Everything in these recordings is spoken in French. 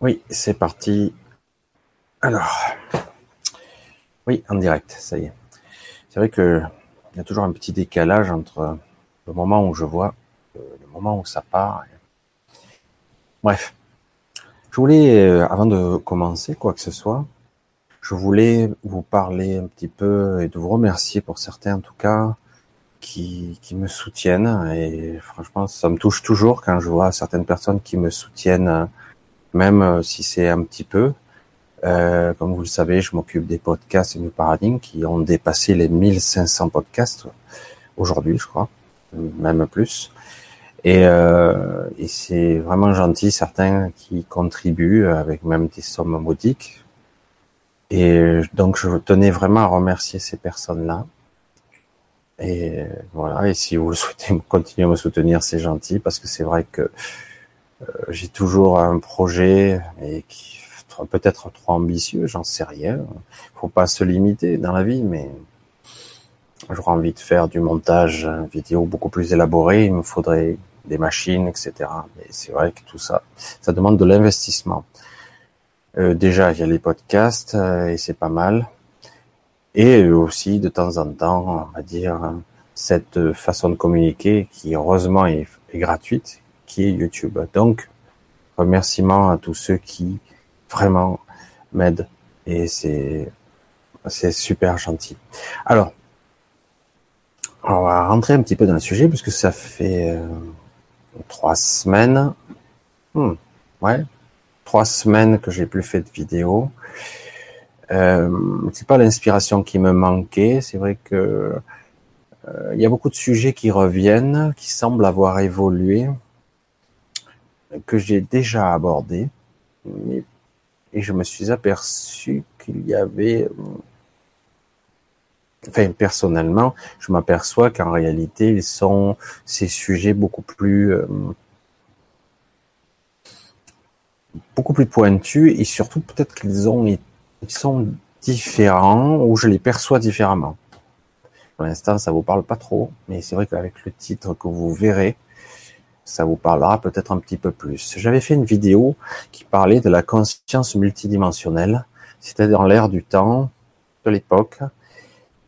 Oui, c'est parti. Alors, oui, en direct, ça y est. C'est vrai que il y a toujours un petit décalage entre le moment où je vois, euh, le moment où ça part. Bref, je voulais, euh, avant de commencer quoi que ce soit, je voulais vous parler un petit peu et de vous remercier pour certains en tout cas qui, qui me soutiennent et franchement ça me touche toujours quand je vois certaines personnes qui me soutiennent même euh, si c'est un petit peu. Euh, comme vous le savez, je m'occupe des podcasts New Paradigm qui ont dépassé les 1500 podcasts aujourd'hui, je crois, même plus. Et, euh, et c'est vraiment gentil, certains qui contribuent avec même des sommes modiques. Et donc, je tenais vraiment à remercier ces personnes-là. Et voilà. Et si vous souhaitez continuer à me soutenir, c'est gentil parce que c'est vrai que j'ai toujours un projet et qui peut-être trop ambitieux, j'en sais rien. Faut pas se limiter dans la vie, mais j'aurais envie de faire du montage vidéo beaucoup plus élaboré. Il me faudrait des machines, etc. Mais c'est vrai que tout ça, ça demande de l'investissement. Euh, déjà, il y a les podcasts euh, et c'est pas mal. Et aussi, de temps en temps, on va dire, cette façon de communiquer qui, heureusement, est gratuite, qui est YouTube. Donc, remerciement à tous ceux qui vraiment m'aident et c'est c'est super gentil. Alors, on va rentrer un petit peu dans le sujet puisque ça fait euh, trois semaines, hmm, ouais, trois semaines que j'ai plus fait de vidéo. Euh, c'est pas l'inspiration qui me manquait, c'est vrai que euh, il y a beaucoup de sujets qui reviennent, qui semblent avoir évolué que j'ai déjà abordé, et je me suis aperçu qu'il y avait, enfin personnellement, je m'aperçois qu'en réalité, ils sont ces sujets beaucoup plus euh, beaucoup plus pointus et surtout peut-être qu'ils ont ils sont différents ou je les perçois différemment. Pour l'instant, ça vous parle pas trop, mais c'est vrai qu'avec le titre que vous verrez, ça vous parlera peut-être un petit peu plus. J'avais fait une vidéo qui parlait de la conscience multidimensionnelle, dans l'ère du temps, de l'époque,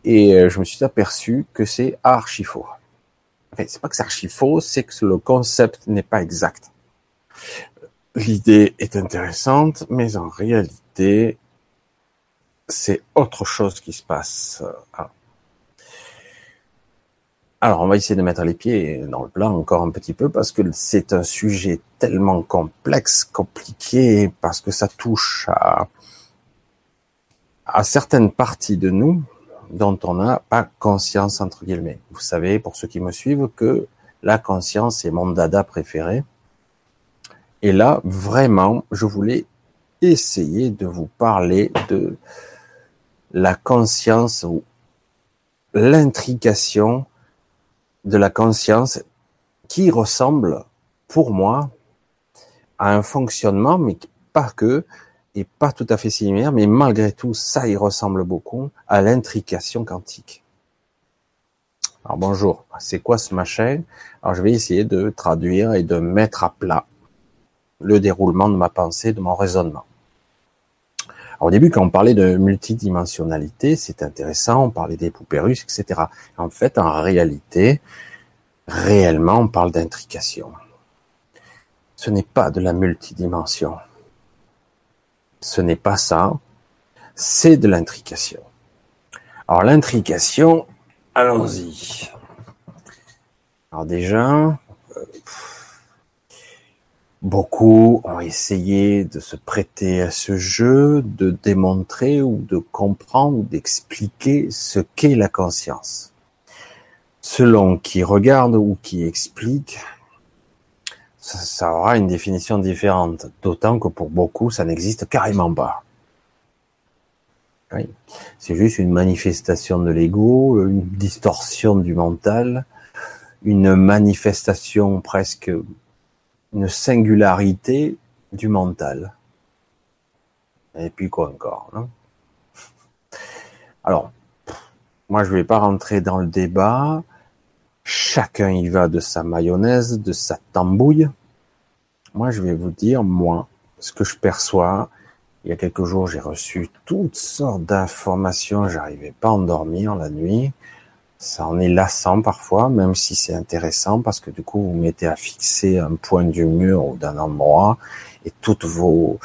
et euh, je me suis aperçu que c'est archi faux. Enfin, c'est pas que c'est archi faux, c'est que le concept n'est pas exact. L'idée est intéressante, mais en réalité, c'est autre chose qui se passe. Alors, on va essayer de mettre les pieds dans le plat encore un petit peu parce que c'est un sujet tellement complexe, compliqué, parce que ça touche à, à certaines parties de nous dont on n'a pas conscience, entre guillemets. Vous savez, pour ceux qui me suivent, que la conscience est mon dada préféré. Et là, vraiment, je voulais essayer de vous parler de la conscience ou l'intrication de la conscience qui ressemble, pour moi, à un fonctionnement, mais pas que, et pas tout à fait similaire, mais malgré tout, ça y ressemble beaucoup à l'intrication quantique. Alors bonjour, c'est quoi ce machin? Alors je vais essayer de traduire et de mettre à plat le déroulement de ma pensée, de mon raisonnement. Au début, quand on parlait de multidimensionnalité, c'est intéressant, on parlait des poupées russes, etc. En fait, en réalité, réellement, on parle d'intrication. Ce n'est pas de la multidimension. Ce n'est pas ça. C'est de l'intrication. Alors l'intrication, allons-y. Alors déjà, euh, beaucoup ont essayé de se prêter à ce jeu, de démontrer ou de comprendre, d'expliquer ce qu'est la conscience. Selon qui regarde ou qui explique, ça, aura une définition différente, d'autant que pour beaucoup, ça n'existe carrément pas. C'est juste une manifestation de l'ego, une distorsion du mental, une manifestation presque, une singularité du mental. Et puis quoi encore, non? Alors, moi je vais pas rentrer dans le débat. Chacun y va de sa mayonnaise, de sa tambouille. Moi, je vais vous dire, moi, ce que je perçois. Il y a quelques jours, j'ai reçu toutes sortes d'informations. J'arrivais pas à endormir la nuit. Ça en est lassant parfois, même si c'est intéressant parce que du coup, vous mettez à fixer un point du mur ou d'un endroit et toutes vos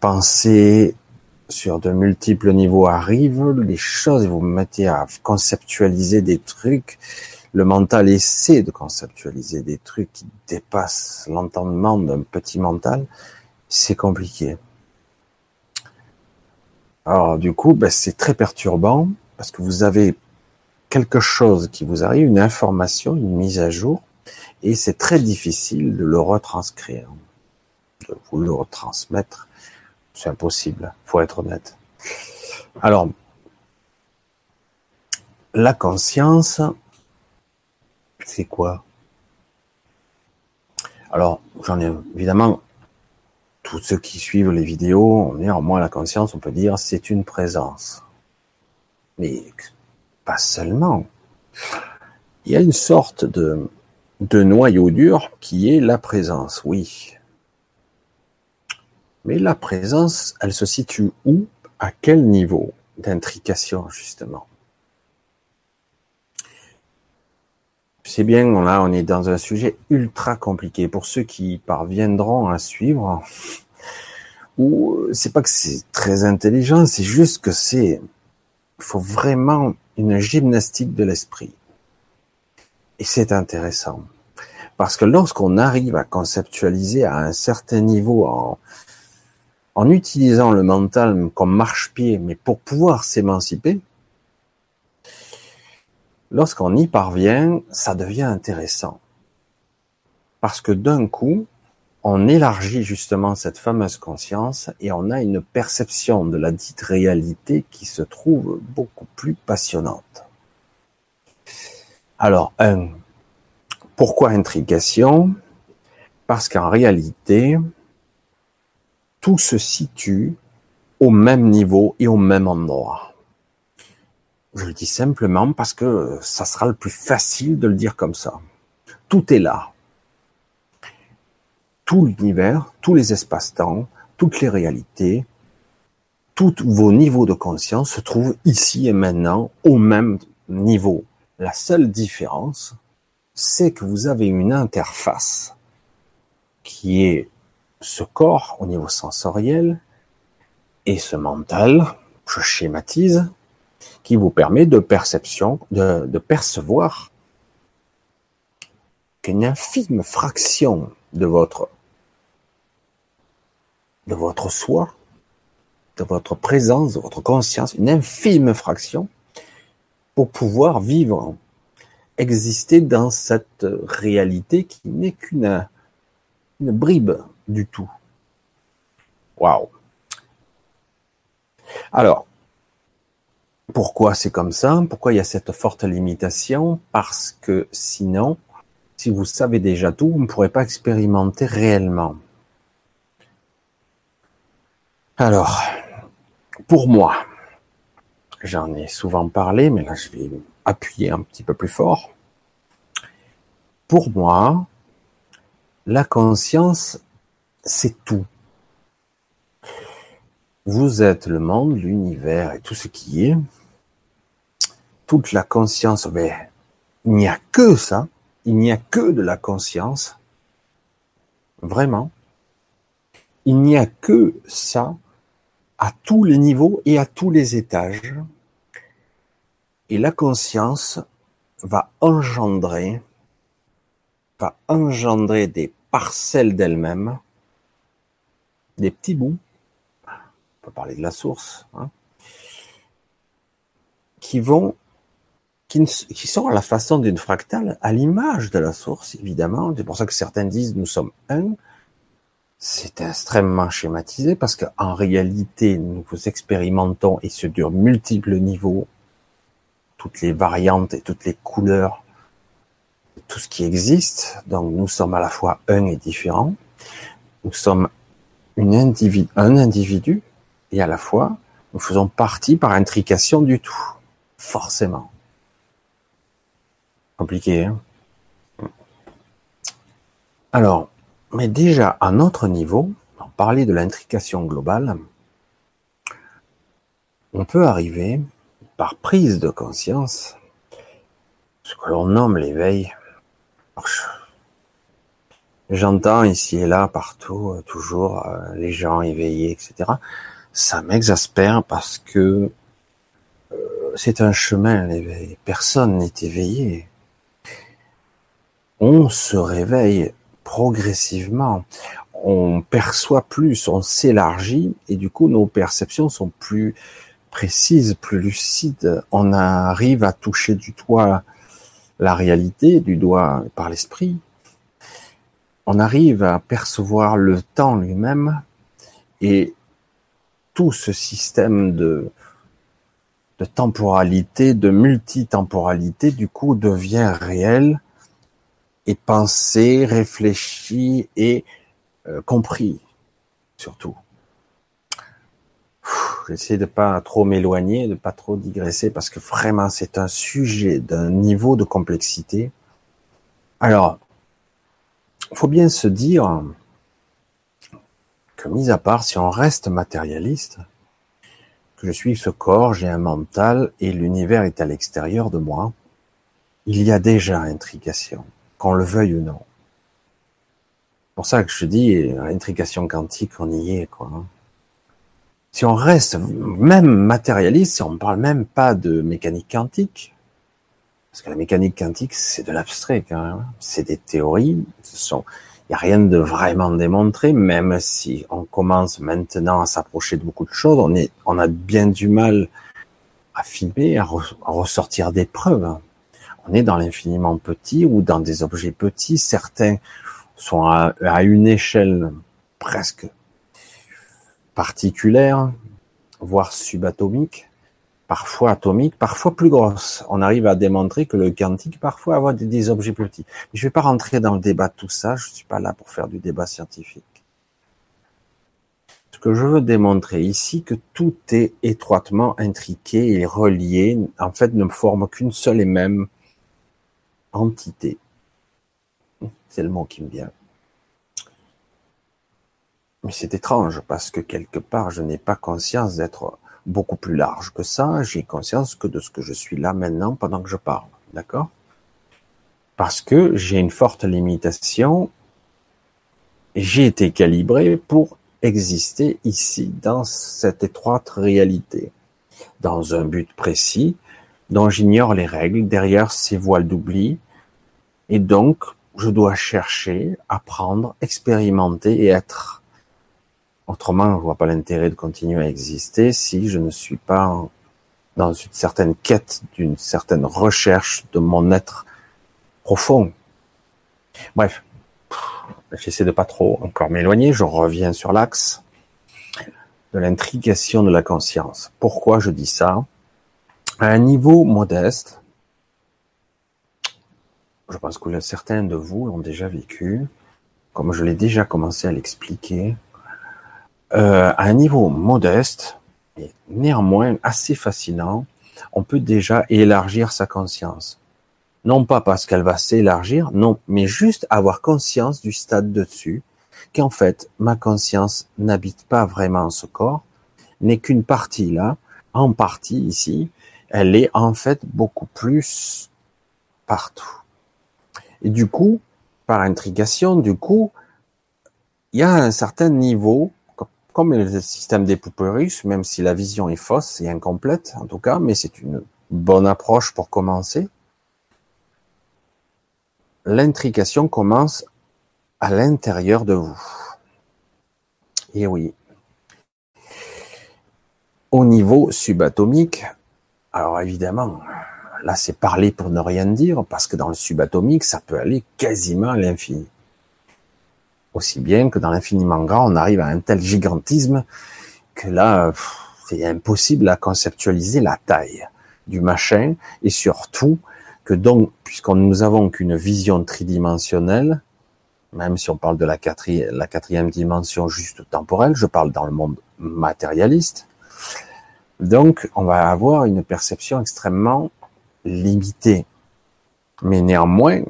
pensées sur de multiples niveaux arrivent, les choses, vous mettez à conceptualiser des trucs. Le mental essaie de conceptualiser des trucs qui dépassent l'entendement d'un petit mental. C'est compliqué. Alors du coup, ben, c'est très perturbant parce que vous avez quelque chose qui vous arrive, une information, une mise à jour, et c'est très difficile de le retranscrire, de vous le retransmettre c'est impossible, faut être honnête. Alors, la conscience, c'est quoi? Alors, j'en ai évidemment tous ceux qui suivent les vidéos, néanmoins la conscience, on peut dire, c'est une présence. Mais seulement. Il y a une sorte de, de noyau dur qui est la présence, oui. Mais la présence, elle se situe où? À quel niveau d'intrication, justement? C'est bien, là, on est dans un sujet ultra compliqué. Pour ceux qui parviendront à suivre, ou c'est pas que c'est très intelligent, c'est juste que c'est, il faut vraiment une gymnastique de l'esprit. Et c'est intéressant. Parce que lorsqu'on arrive à conceptualiser à un certain niveau en, en utilisant le mental comme marche-pied, mais pour pouvoir s'émanciper, lorsqu'on y parvient, ça devient intéressant. Parce que d'un coup, on élargit justement cette fameuse conscience et on a une perception de la dite réalité qui se trouve beaucoup plus passionnante. Alors, un, pourquoi intrigation? Parce qu'en réalité, tout se situe au même niveau et au même endroit. Je le dis simplement parce que ça sera le plus facile de le dire comme ça. Tout est là. Tout l'univers, tous les espaces-temps, toutes les réalités, tous vos niveaux de conscience se trouvent ici et maintenant au même niveau. La seule différence, c'est que vous avez une interface qui est ce corps au niveau sensoriel et ce mental, je schématise, qui vous permet de perception, de, de percevoir qu'une infime fraction de votre de votre soi, de votre présence, de votre conscience, une infime fraction, pour pouvoir vivre, exister dans cette réalité qui n'est qu'une une bribe du tout. Waouh. Alors, pourquoi c'est comme ça? Pourquoi il y a cette forte limitation? Parce que sinon, si vous savez déjà tout, vous ne pourrez pas expérimenter réellement. Alors, pour moi, j'en ai souvent parlé, mais là je vais appuyer un petit peu plus fort. Pour moi, la conscience, c'est tout. Vous êtes le monde, l'univers et tout ce qui est. Toute la conscience, ben, il n'y a que ça. Il n'y a que de la conscience. Vraiment. Il n'y a que ça à tous les niveaux et à tous les étages. Et la conscience va engendrer, engendrer des parcelles d'elle-même des petits bouts, on peut parler de la source, hein, qui vont, qui sont à la façon d'une fractale, à l'image de la source, évidemment. C'est pour ça que certains disent nous sommes un. C'est extrêmement schématisé parce qu'en réalité, nous expérimentons et ce dure multiples niveaux, toutes les variantes et toutes les couleurs, tout ce qui existe. Donc nous sommes à la fois un et différent. Nous sommes un individu et à la fois nous faisons partie par intrication du tout. Forcément. Compliqué, hein? Alors, mais déjà à notre niveau, parler de l'intrication globale, on peut arriver, par prise de conscience, ce que l'on nomme l'éveil. J'entends ici et là, partout, euh, toujours, euh, les gens éveillés, etc. Ça m'exaspère parce que euh, c'est un chemin, l'éveil. Personne n'est éveillé. On se réveille progressivement. On perçoit plus, on s'élargit et du coup nos perceptions sont plus précises, plus lucides. On arrive à toucher du doigt la réalité, du doigt par l'esprit. On arrive à percevoir le temps lui-même et tout ce système de, temporalité, de multitemporalité, du coup, devient réel et pensé, réfléchi et euh, compris, surtout. J'essaie de pas trop m'éloigner, de pas trop digresser, parce que vraiment, c'est un sujet d'un niveau de complexité. Alors, faut bien se dire que, mis à part si on reste matérialiste, que je suis ce corps, j'ai un mental et l'univers est à l'extérieur de moi, il y a déjà intrication, qu'on le veuille ou non. C'est pour ça que je dis, intrication quantique, on y est, quoi. Si on reste même matérialiste, si on ne parle même pas de mécanique quantique, parce que la mécanique quantique, c'est de l'abstrait quand même, c'est des théories, il n'y a rien de vraiment démontré, même si on commence maintenant à s'approcher de beaucoup de choses, on a bien du mal à filmer, à, ressortir des preuves. On est dans l'infiniment petit ou dans des objets petits, certains sont à une échelle presque particulière, voire subatomique, parfois atomique, parfois plus grosse. On arrive à démontrer que le quantique parfois avoir des, objets plus petits. Je ne vais pas rentrer dans le débat de tout ça, je ne suis pas là pour faire du débat scientifique. Ce que je veux démontrer ici, que tout est étroitement intriqué et relié, en fait ne forme qu'une seule et même entité. C'est le mot qui me vient. Mais c'est étrange parce que quelque part, je n'ai pas conscience d'être beaucoup plus large que ça. J'ai conscience que de ce que je suis là maintenant pendant que je parle. D'accord? Parce que j'ai une forte limitation. J'ai été calibré pour exister ici, dans cette étroite réalité, dans un but précis dont j'ignore les règles derrière ces voiles d'oubli. Et donc, je dois chercher, apprendre, expérimenter et être Autrement, je vois pas l'intérêt de continuer à exister si je ne suis pas dans une certaine quête, d'une certaine recherche de mon être profond. Bref, j'essaie de pas trop encore m'éloigner. Je reviens sur l'axe de l'intrigation de la conscience. Pourquoi je dis ça? À un niveau modeste, je pense que certains de vous l'ont déjà vécu, comme je l'ai déjà commencé à l'expliquer, euh, à un niveau modeste, et néanmoins assez fascinant, on peut déjà élargir sa conscience. Non pas parce qu'elle va s'élargir, non, mais juste avoir conscience du stade dessus, qu'en fait, ma conscience n'habite pas vraiment ce corps, n'est qu'une partie là, en partie ici, elle est en fait beaucoup plus partout. Et du coup, par intrigation, du coup, il y a un certain niveau comme le système des poupées russes, même si la vision est fausse et incomplète en tout cas, mais c'est une bonne approche pour commencer. L'intrication commence à l'intérieur de vous. Et oui. Au niveau subatomique, alors évidemment, là c'est parler pour ne rien dire, parce que dans le subatomique, ça peut aller quasiment à l'infini. Aussi bien que dans l'infiniment grand, on arrive à un tel gigantisme que là, c'est impossible à conceptualiser la taille du machin et surtout que donc, puisqu'on nous avons qu'une vision tridimensionnelle, même si on parle de la quatrième, la quatrième dimension juste temporelle, je parle dans le monde matérialiste, donc on va avoir une perception extrêmement limitée. Mais néanmoins,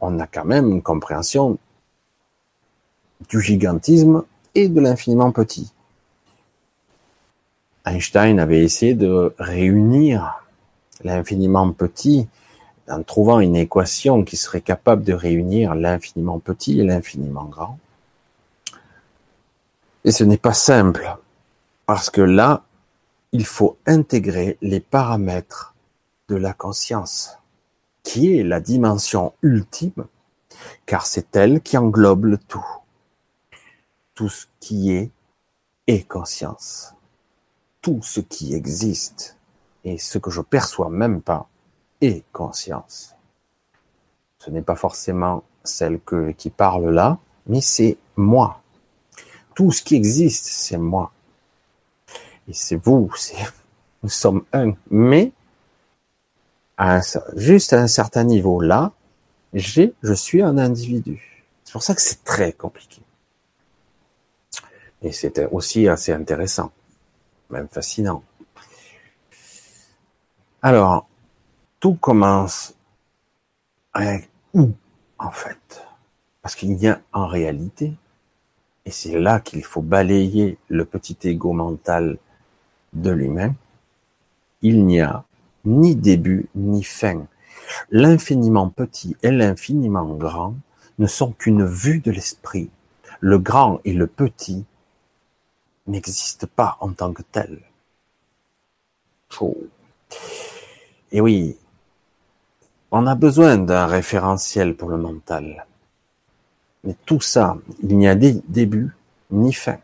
on a quand même une compréhension du gigantisme et de l'infiniment petit. Einstein avait essayé de réunir l'infiniment petit en trouvant une équation qui serait capable de réunir l'infiniment petit et l'infiniment grand. Et ce n'est pas simple, parce que là, il faut intégrer les paramètres de la conscience, qui est la dimension ultime, car c'est elle qui englobe le tout. Tout ce qui est est conscience. Tout ce qui existe et ce que je perçois même pas est conscience. Ce n'est pas forcément celle qui parle là, mais c'est moi. Tout ce qui existe, c'est moi. Et c'est vous, c'est, nous sommes un. Mais, à juste à un certain niveau là, j'ai, je suis un individu. C'est pour ça que c'est très compliqué. Et c'était aussi assez intéressant, même fascinant. Alors, tout commence avec où, en fait? Parce qu'il y a en réalité, et c'est là qu'il faut balayer le petit ego mental de l'humain, il n'y a ni début ni fin. L'infiniment petit et l'infiniment grand ne sont qu'une vue de l'esprit. Le grand et le petit n'existent pas en tant que tels. Et oui, on a besoin d'un référentiel pour le mental. Mais tout ça, il n'y a ni début, ni fin,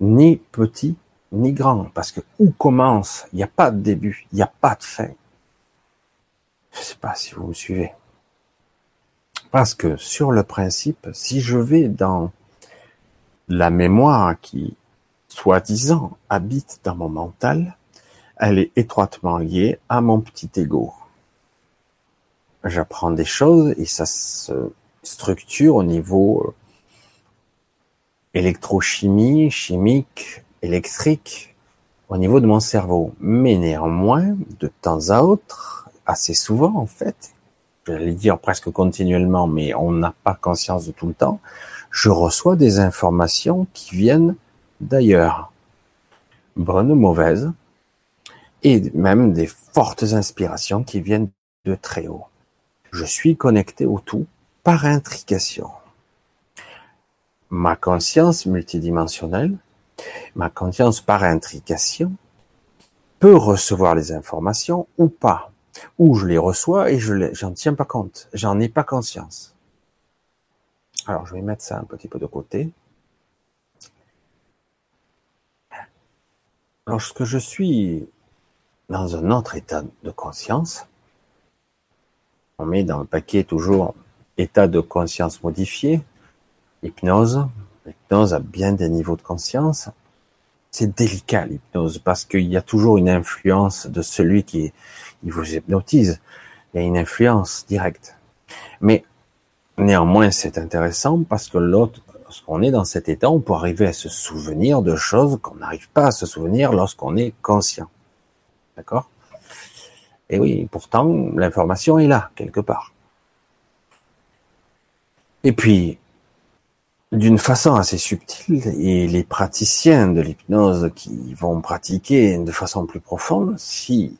ni petit, ni grand, parce que où commence, il n'y a pas de début, il n'y a pas de fin. Je ne sais pas si vous me suivez. Parce que sur le principe, si je vais dans la mémoire qui, soi-disant, habite dans mon mental, elle est étroitement liée à mon petit ego. J'apprends des choses et ça se structure au niveau euh, électrochimie, chimique, électrique, au niveau de mon cerveau. Mais néanmoins, de temps à autre, assez souvent en fait, j'allais dire presque continuellement, mais on n'a pas conscience de tout le temps, je reçois des informations qui viennent d'ailleurs, bonnes ou mauvaises, et même des fortes inspirations qui viennent de très haut. Je suis connecté au tout par intrication. Ma conscience multidimensionnelle, ma conscience par intrication, peut recevoir les informations ou pas. Ou je les reçois et je j'en tiens pas compte. J'en ai pas conscience. Alors, je vais mettre ça un petit peu de côté. Lorsque je suis dans un autre état de conscience, on met dans le paquet toujours état de conscience modifié, hypnose. L'hypnose a bien des niveaux de conscience. C'est délicat l'hypnose parce qu'il y a toujours une influence de celui qui vous hypnotise. Il y a une influence directe. Mais néanmoins, c'est intéressant parce que l'autre, lorsqu'on est dans cet état, on peut arriver à se souvenir de choses qu'on n'arrive pas à se souvenir lorsqu'on est conscient. D'accord? Et oui, pourtant, l'information est là, quelque part. Et puis, d'une façon assez subtile, et les praticiens de l'hypnose qui vont pratiquer de façon plus profonde, si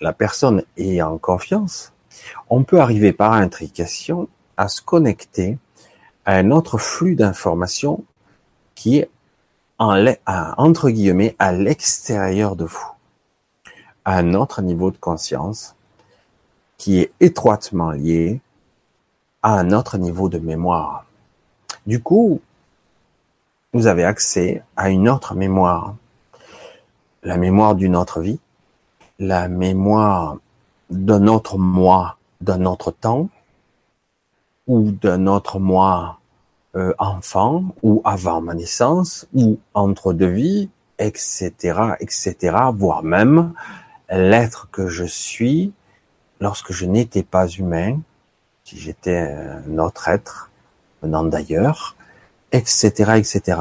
la personne est en confiance, on peut arriver par intrication à se connecter à un autre flux d'informations qui est en, entre guillemets à l'extérieur de vous, à un autre niveau de conscience qui est étroitement lié à un autre niveau de mémoire. Du coup, vous avez accès à une autre mémoire, la mémoire d'une autre vie, la mémoire d'un autre moi, d'un autre temps, ou d'un autre moi euh, enfant, ou avant ma naissance, ou entre deux vies, etc., etc., voire même l'être que je suis lorsque je n'étais pas humain, si j'étais un autre être venant d'ailleurs, etc., etc.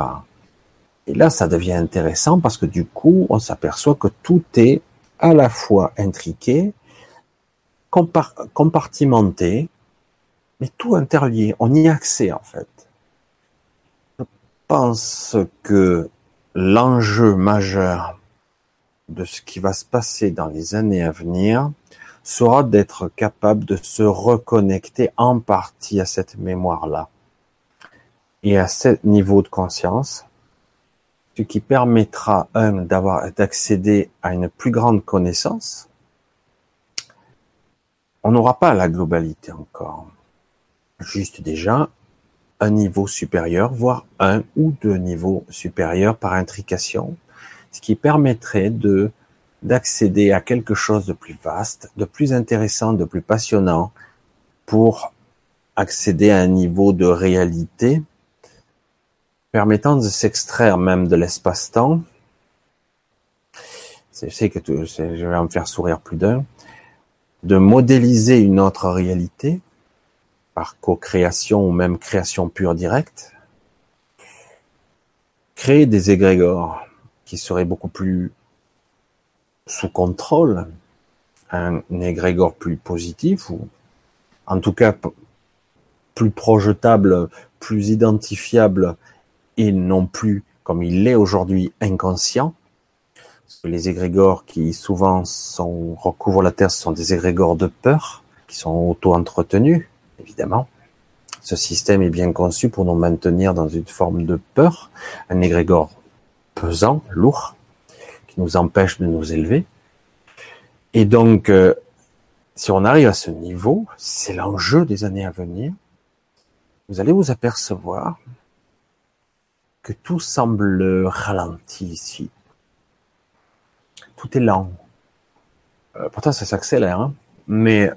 Et là, ça devient intéressant parce que du coup, on s'aperçoit que tout est à la fois intriqué, compartimenté, mais tout interlié. On y a accès en fait. pense que l'enjeu majeur de ce qui va se passer dans les années à venir sera d'être capable de se reconnecter en partie à cette mémoire-là et à ce niveau de conscience, ce qui permettra, un, d'avoir, d'accéder à une plus grande connaissance. On n'aura pas la globalité encore. Juste déjà un niveau supérieur, voire un ou deux niveaux supérieurs par intrication, ce qui permettrait de d'accéder à quelque chose de plus vaste, de plus intéressant, de plus passionnant, pour accéder à un niveau de réalité permettant de s'extraire même de l'espace-temps. Je sais que je vais en faire sourire plus d'un. De modéliser une autre réalité par co-création ou même création pure directe. Créer des égrégores qui seraient beaucoup plus sous contrôle, un égrégore plus positif ou en tout cas plus projetable, plus identifiable et non plus comme il l'est aujourd'hui inconscient. les égrégores qui souvent recouvrent la Terre sont des égrégores de peur, qui sont auto-entretenus, évidemment. Ce système est bien conçu pour nous maintenir dans une forme de peur, un égrégore pesant, lourd, qui nous empêche de nous élever. Et donc, euh, si on arrive à ce niveau, c'est l'enjeu des années à venir, vous allez vous apercevoir que tout semble ralenti ici. Tout est lent. Euh, pourtant, ça s'accélère, hein. mais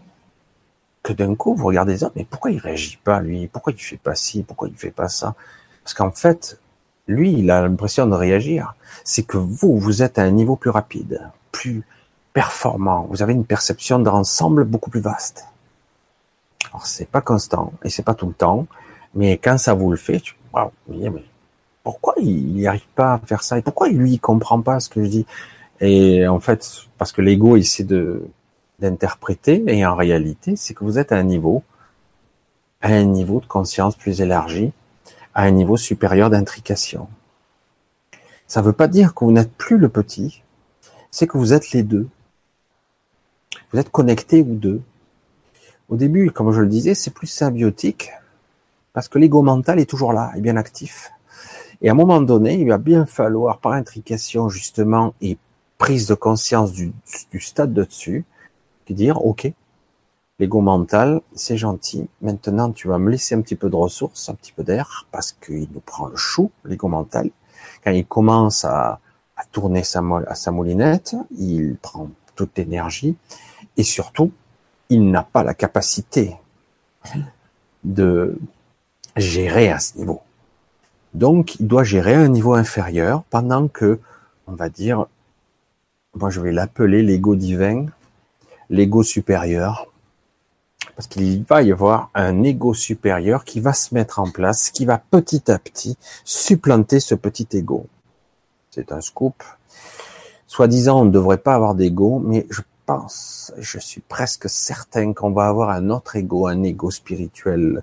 que d'un coup, vous regardez ça, mais pourquoi il réagit pas, lui? Pourquoi il fait pas ci? Pourquoi il fait pas ça? Parce qu'en fait, lui, il a l'impression de réagir. C'est que vous, vous êtes à un niveau plus rapide, plus performant. Vous avez une perception d'ensemble beaucoup plus vaste. Alors, c'est pas constant et c'est pas tout le temps, mais quand ça vous le fait, tu, wow, mais pourquoi il n'y arrive pas à faire ça et pourquoi lui il comprend pas ce que je dis? Et en fait parce que l'ego essaie de d'interpréter et en réalité c'est que vous êtes à un niveau à un niveau de conscience plus élargi à un niveau supérieur d'intrication. Ça ne veut pas dire que vous n'êtes plus le petit c'est que vous êtes les deux. Vous êtes connectés ou deux. Au début comme je le disais c'est plus symbiotique parce que l'ego mental est toujours là, est bien actif. Et à un moment donné, il va bien falloir, par intrication justement et prise de conscience du, stade de dessus, dire, OK, l'ego mental, c'est gentil. Maintenant, tu vas me laisser un petit peu de ressources, un petit peu d'air, parce qu'il nous prend le chou, l'ego mental. Quand il commence à, tourner sa, à sa moulinette, il prend toute l'énergie et surtout, il n'a pas la capacité de gérer à ce niveau. Donc, il doit gérer un niveau inférieur pendant que, on va dire, moi je vais l'appeler l'ego divin, l'ego supérieur, parce qu'il va y avoir un ego supérieur qui va se mettre en place, qui va petit à petit supplanter ce petit ego. C'est un scoop. Soi-disant, on ne devrait pas avoir d'ego, mais je pense, je suis presque certain qu'on va avoir un autre ego, un ego spirituel,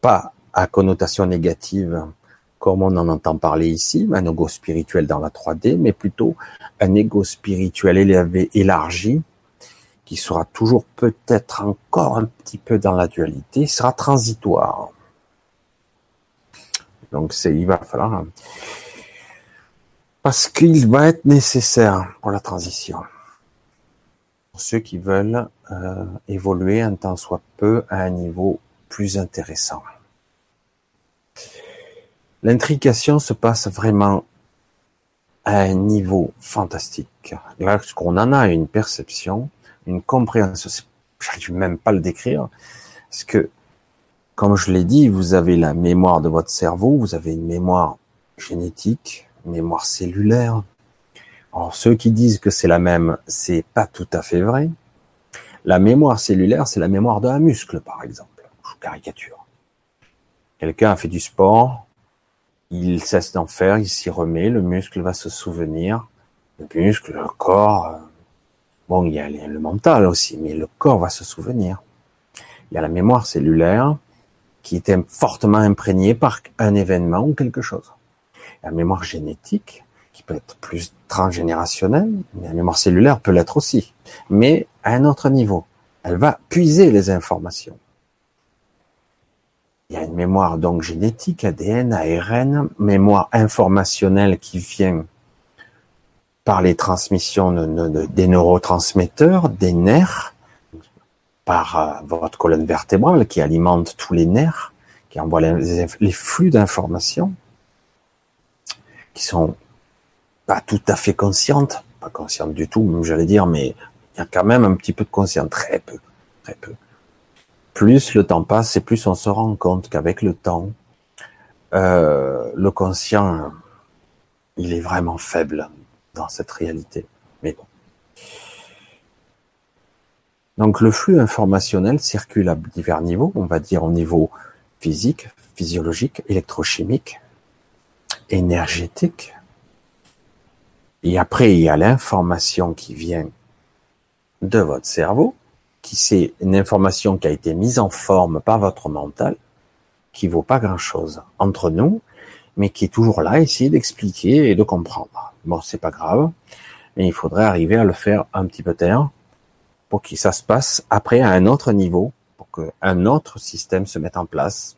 pas à connotation négative, comme on en entend parler ici, un ego spirituel dans la 3D, mais plutôt un ego spirituel élevé, élargi, qui sera toujours peut-être encore un petit peu dans la dualité, sera transitoire. Donc c'est, il va falloir, hein, parce qu'il va être nécessaire pour la transition. Pour ceux qui veulent euh, évoluer un temps soit peu à un niveau plus intéressant. L'intrication se passe vraiment à un niveau fantastique. Là, qu'on en a une perception, une compréhension, j'arrive même pas à le décrire, parce que, comme je l'ai dit, vous avez la mémoire de votre cerveau, vous avez une mémoire génétique, une mémoire cellulaire. Alors, ceux qui disent que c'est la même, c'est pas tout à fait vrai. La mémoire cellulaire, c'est la mémoire d'un muscle, par exemple. Je caricature. Quelqu'un a fait du sport, il cesse d'en faire, il s'y remet, le muscle va se souvenir, le muscle, le corps, euh, bon, il y a le mental aussi, mais le corps va se souvenir. Il y a la mémoire cellulaire qui était fortement imprégnée par un événement ou quelque chose. la mémoire génétique, qui peut être plus transgénérationnelle, mais la mémoire cellulaire peut l'être aussi, mais à un autre niveau. Elle va puiser les informations. Il y a une mémoire donc génétique, ADN, ARN, mémoire informationnelle qui vient par les transmissions des neurotransmetteurs, des nerfs, par euh, votre colonne vertébrale qui alimente tous les nerfs, qui envoie les, flux d'informations, qui sont pas tout à fait conscientes, pas conscientes du tout, j'allais dire, mais il y a quand même un petit peu de conscience, très peu, très peu. Plus le temps passe et plus on se rend compte qu'avec le temps, euh, le conscient, il est vraiment faible dans cette réalité. Mais bon. Donc le flux informationnel circule à divers niveaux, on va dire au niveau physique, physiologique, électrochimique, énergétique. Et après, il y a l'information qui vient de votre cerveau, qui c'est une information qui a été mise en forme par votre mental, qui vaut pas grand chose entre nous, mais qui est toujours là, essayer d'expliquer et de comprendre. Bon, c'est pas grave, mais il faudrait arriver à le faire un petit peu taire pour que ça se passe après à un autre niveau, pour qu'un autre système se mette en place,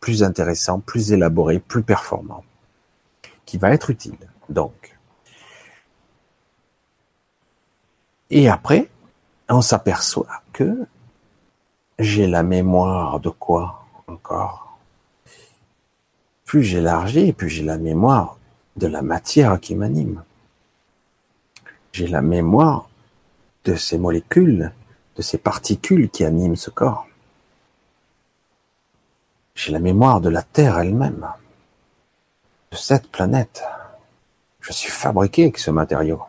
plus intéressant, plus élaboré, plus performant, qui va être utile. Donc, et après, on s'aperçoit que j'ai la mémoire de quoi encore? Plus j'élargis, plus j'ai la mémoire de la matière qui m'anime. J'ai la mémoire de ces molécules, de ces particules qui animent ce corps. J'ai la mémoire de la Terre elle-même, de cette planète. Je suis fabriqué avec ce matériau.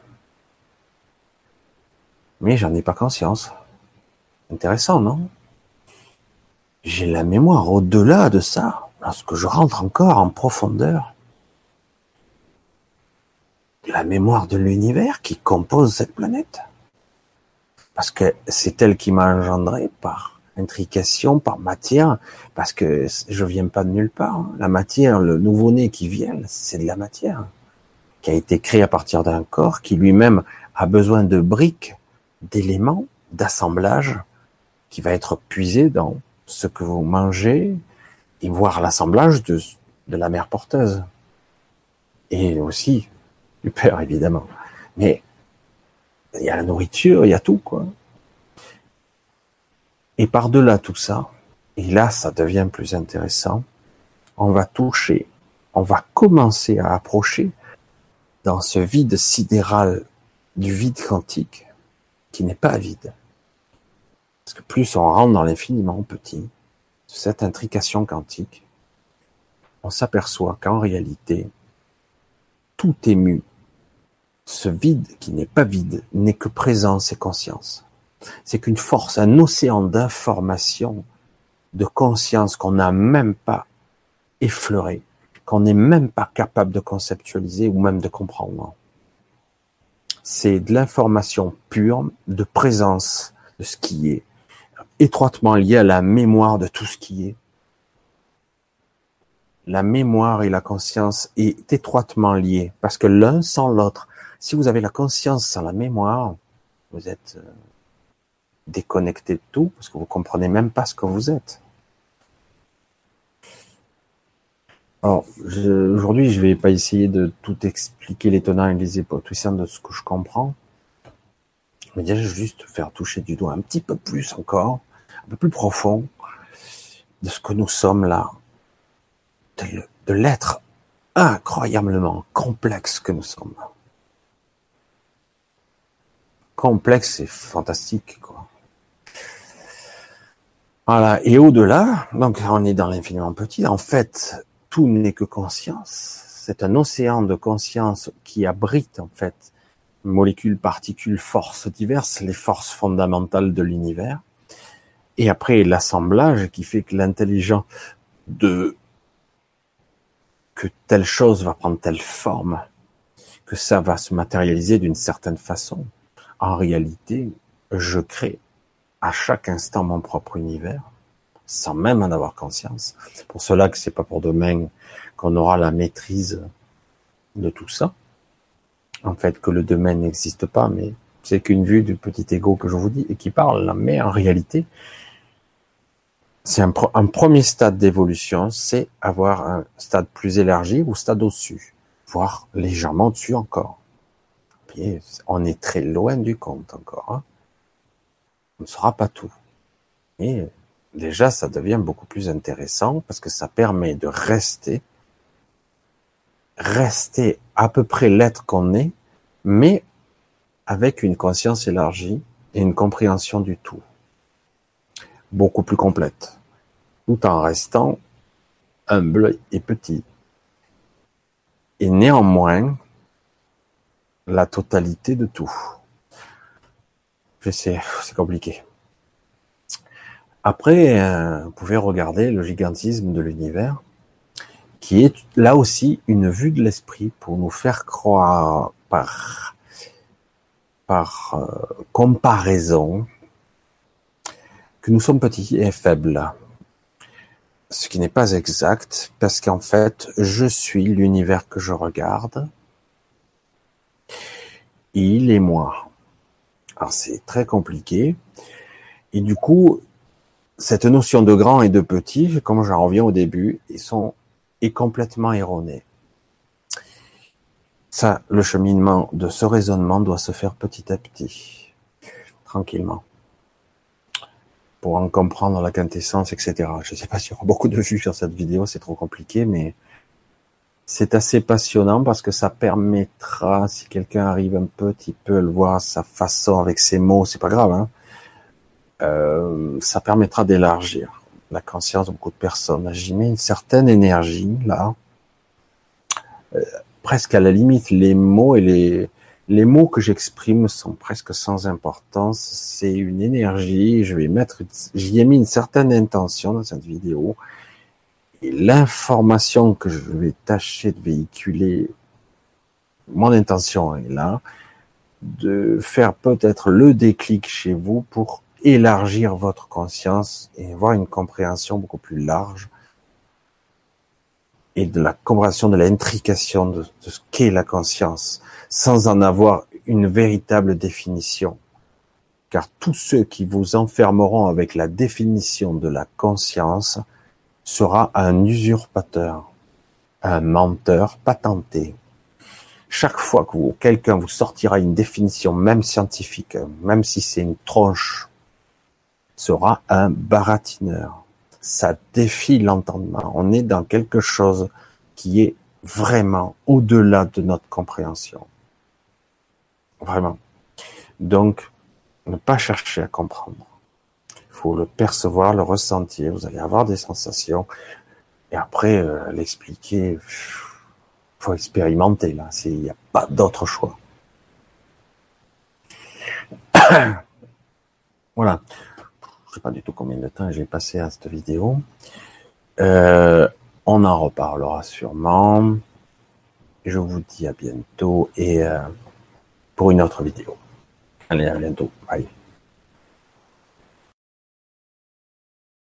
Mais j'en ai pas conscience. Intéressant, non? J'ai la mémoire au-delà de ça, lorsque je rentre encore en profondeur la mémoire de l'univers qui compose cette planète. Parce que c'est elle qui m'a engendré par intrication, par matière, parce que je viens pas de nulle part. La matière, le nouveau-né qui vient, c'est de la matière, qui a été créée à partir d'un corps qui lui-même a besoin de briques, d'éléments, d'assemblage, qui va être puisé dans ce que vous mangez, et voir l'assemblage de, de la mère porteuse. Et aussi du père, évidemment. Mais il y a la nourriture, il y a tout, quoi. Et par-delà tout ça, et là, ça devient plus intéressant, on va toucher, on va commencer à approcher dans ce vide sidéral du vide quantique, qui n'est pas vide. Parce que plus on rentre dans l'infiniment petit, cette intrication quantique, on s'aperçoit qu'en réalité, tout est mu ce vide qui n'est pas vide n'est que présence et conscience. C'est qu'une force, un océan d'information, de conscience qu'on n'a même pas effleuré, qu'on n'est même pas capable de conceptualiser ou même de comprendre. C'est de l'information pure, de présence de ce qui est, étroitement lié à la mémoire de tout ce qui est. La mémoire et la conscience est étroitement liées parce que l'un sans l'autre, si vous avez la conscience sans la mémoire, vous êtes euh, déconnecté de tout parce que vous comprenez même pas ce que vous êtes. Alors, aujourd'hui, je vais pas essayer de tout expliquer les tenants et les aboutissants de ce que je comprends. Mais déjà, juste faire toucher du doigt un petit peu plus encore, un peu plus profond de ce que nous sommes là, de l'être incroyablement complexe que nous sommes complexe et fantastique, quoi. Voilà. Et au-delà, donc on est dans l'infiniment petit. En fait, tout n'est que conscience. C'est un océan de conscience qui abrite, en fait, molécules, particules, forces diverses, les forces fondamentales de l'univers. Et après, l'assemblage qui fait que l'intelligence de que telle chose va prendre telle forme, que ça va se matérialiser d'une certaine façon. En réalité, je crée à chaque instant mon propre univers, sans même en avoir conscience. Pour cela que c'est pas pour demain qu'on aura la maîtrise de tout ça. En fait, que le domaine n'existe pas, mais c'est qu'une vue du petit ego que je vous dis et qui parle. Mais en réalité, c'est un, premier stade d'évolution, c'est avoir un stade plus élargi ou stade au-dessus, voire légèrement au-dessus encore. on est très loin du compte encore. Hein. On ne saura pas tout. Déjà, ça devient beaucoup plus intéressant parce que ça permet de rester, rester à peu près l'être qu'on est, mais avec une conscience élargie et une compréhension du tout beaucoup plus complète, tout en restant humble et petit. Et néanmoins, la totalité de tout. Je sais, c'est compliqué. Après, euh, vous pouvez regarder le gigantisme de l'univers, qui est là aussi une vue de l'esprit pour nous faire croire par, par euh, comparaison que nous sommes petits et faibles. Ce qui n'est pas exact, parce qu'en fait, je suis l'univers que je regarde. Il est moi. Alors c'est très compliqué. Et du coup, cette notion de grand et de petit, comme j'en reviens au début, ils sont, est complètement erronée. Ça, le cheminement de ce raisonnement doit se faire petit à petit, tranquillement pour en comprendre la quintessence, etc. Je ne sais pas s'il y aura beaucoup de vues sur cette vidéo, c'est trop compliqué, mais c'est assez passionnant parce que ça permettra, si quelqu'un arrive un petit peu à le voir sa façon avec ses mots, c'est pas grave, hein, euh, ça permettra d'élargir la conscience de beaucoup de personnes. J'y mets une certaine énergie là, euh, presque à la limite, les mots et les les mots que j'exprime sont presque sans importance. C'est une énergie. Je vais mettre, j'y ai mis une certaine intention dans cette vidéo. Et l'information que je vais tâcher de véhiculer, mon intention est là, de faire peut-être le déclic chez vous pour élargir votre conscience et avoir une compréhension beaucoup plus large et de la compréhension de l'intrication de, ce qu'est la conscience sans en avoir une véritable définition. Car tous ceux qui vous enfermeront avec la définition de la conscience sera un usurpateur, un menteur patenté. Chaque fois que quelqu'un vous sortira une définition, même scientifique, même si c'est une tronche, sera un baratineur. Ça défie l'entendement. On est dans quelque chose qui est vraiment au-delà de notre compréhension. Vraiment. Donc, ne pas chercher à comprendre. Il faut le percevoir, le ressentir. Vous allez avoir des sensations. Et après, euh, l'expliquer, faut expérimenter là. Il n'y a pas d'autre choix. voilà. Je sais pas du tout combien de temps j'ai passé à cette vidéo. Euh, on en reparlera sûrement. Je vous dis à bientôt et euh, pour une autre vidéo. Allez, à bientôt. Bye.